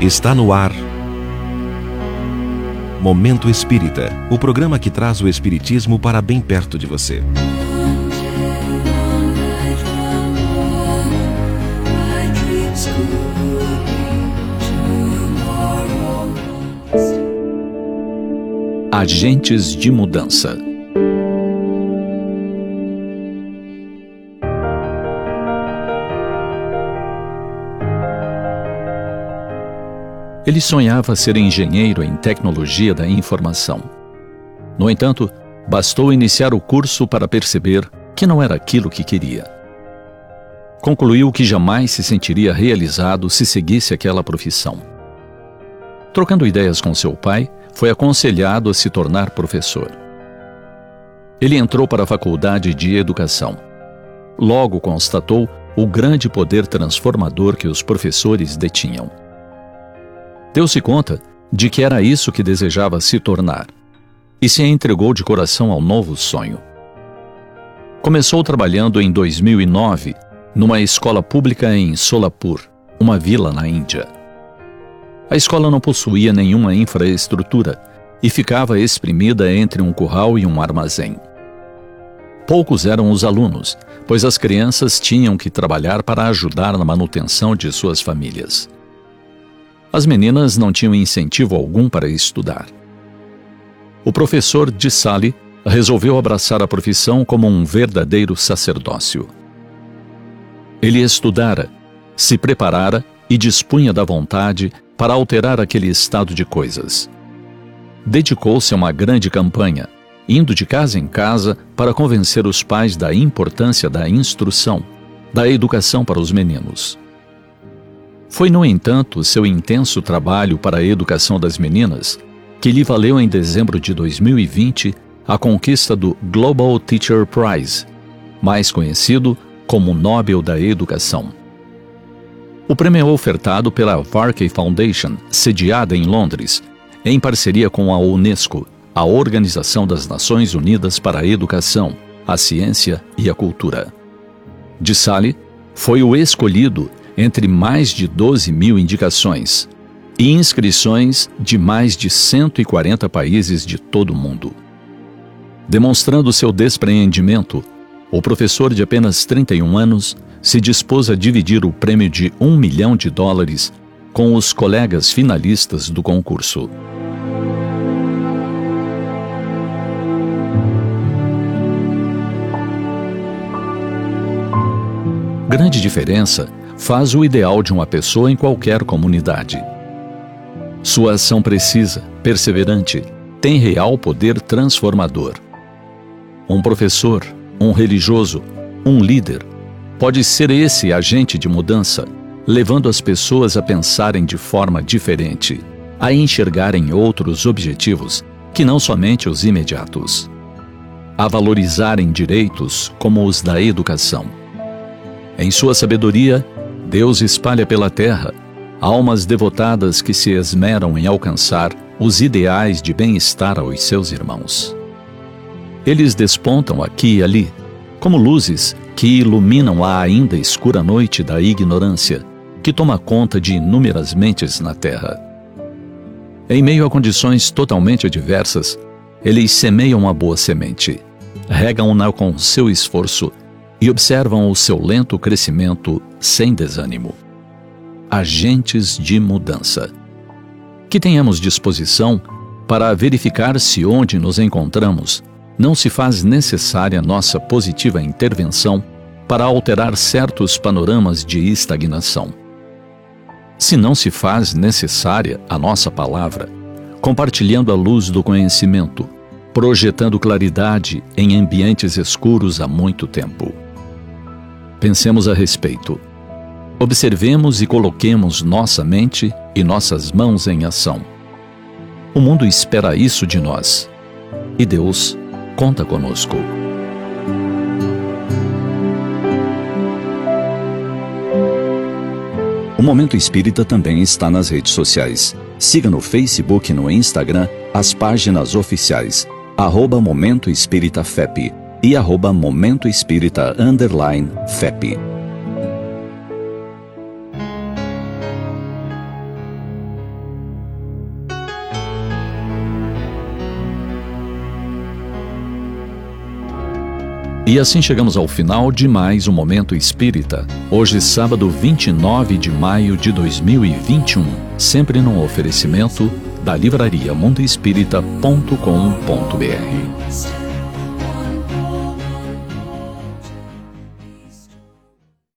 Está no ar. Momento Espírita o programa que traz o Espiritismo para bem perto de você. Agentes de mudança. Ele sonhava ser engenheiro em tecnologia da informação. No entanto, bastou iniciar o curso para perceber que não era aquilo que queria. Concluiu que jamais se sentiria realizado se seguisse aquela profissão. Trocando ideias com seu pai, foi aconselhado a se tornar professor. Ele entrou para a faculdade de educação. Logo constatou o grande poder transformador que os professores detinham. Deu-se conta de que era isso que desejava se tornar e se entregou de coração ao novo sonho. Começou trabalhando em 2009 numa escola pública em Solapur, uma vila na Índia. A escola não possuía nenhuma infraestrutura e ficava exprimida entre um curral e um armazém. Poucos eram os alunos, pois as crianças tinham que trabalhar para ajudar na manutenção de suas famílias. As meninas não tinham incentivo algum para estudar. O professor de Sally resolveu abraçar a profissão como um verdadeiro sacerdócio. Ele estudara, se preparara e dispunha da vontade para alterar aquele estado de coisas. Dedicou-se a uma grande campanha, indo de casa em casa para convencer os pais da importância da instrução, da educação para os meninos. Foi, no entanto, seu intenso trabalho para a educação das meninas que lhe valeu em dezembro de 2020 a conquista do Global Teacher Prize, mais conhecido como Nobel da Educação. O prêmio é ofertado pela Varkey Foundation, sediada em Londres, em parceria com a Unesco, a Organização das Nações Unidas para a Educação, a Ciência e a Cultura. De Sally foi o escolhido entre mais de 12 mil indicações e inscrições de mais de 140 países de todo o mundo. Demonstrando seu despreendimento, o professor de apenas 31 anos se dispôs a dividir o prêmio de um milhão de dólares com os colegas finalistas do concurso. Grande diferença faz o ideal de uma pessoa em qualquer comunidade. Sua ação precisa, perseverante, tem real poder transformador. Um professor, um religioso, um líder, pode ser esse agente de mudança, levando as pessoas a pensarem de forma diferente, a enxergarem outros objetivos que não somente os imediatos, a valorizarem direitos como os da educação. Em sua sabedoria, Deus espalha pela terra almas devotadas que se esmeram em alcançar os ideais de bem-estar aos seus irmãos. Eles despontam aqui e ali, como luzes que iluminam a ainda escura noite da ignorância que toma conta de inúmeras mentes na terra. Em meio a condições totalmente adversas, eles semeiam a boa semente, regam-na com seu esforço e observam o seu lento crescimento sem desânimo. Agentes de mudança. Que tenhamos disposição para verificar se onde nos encontramos não se faz necessária nossa positiva intervenção para alterar certos panoramas de estagnação. Se não se faz necessária a nossa palavra, compartilhando a luz do conhecimento, projetando claridade em ambientes escuros há muito tempo. Pensemos a respeito. Observemos e coloquemos nossa mente e nossas mãos em ação. O mundo espera isso de nós. E Deus conta conosco. O Momento Espírita também está nas redes sociais. Siga no Facebook e no Instagram as páginas oficiais. Arroba Momento Espírita FEP e arroba Momento Espírita underline FEP. E assim chegamos ao final de mais um Momento Espírita. Hoje, sábado 29 de maio de 2021, sempre num oferecimento da livraria mundoespírita.com.br.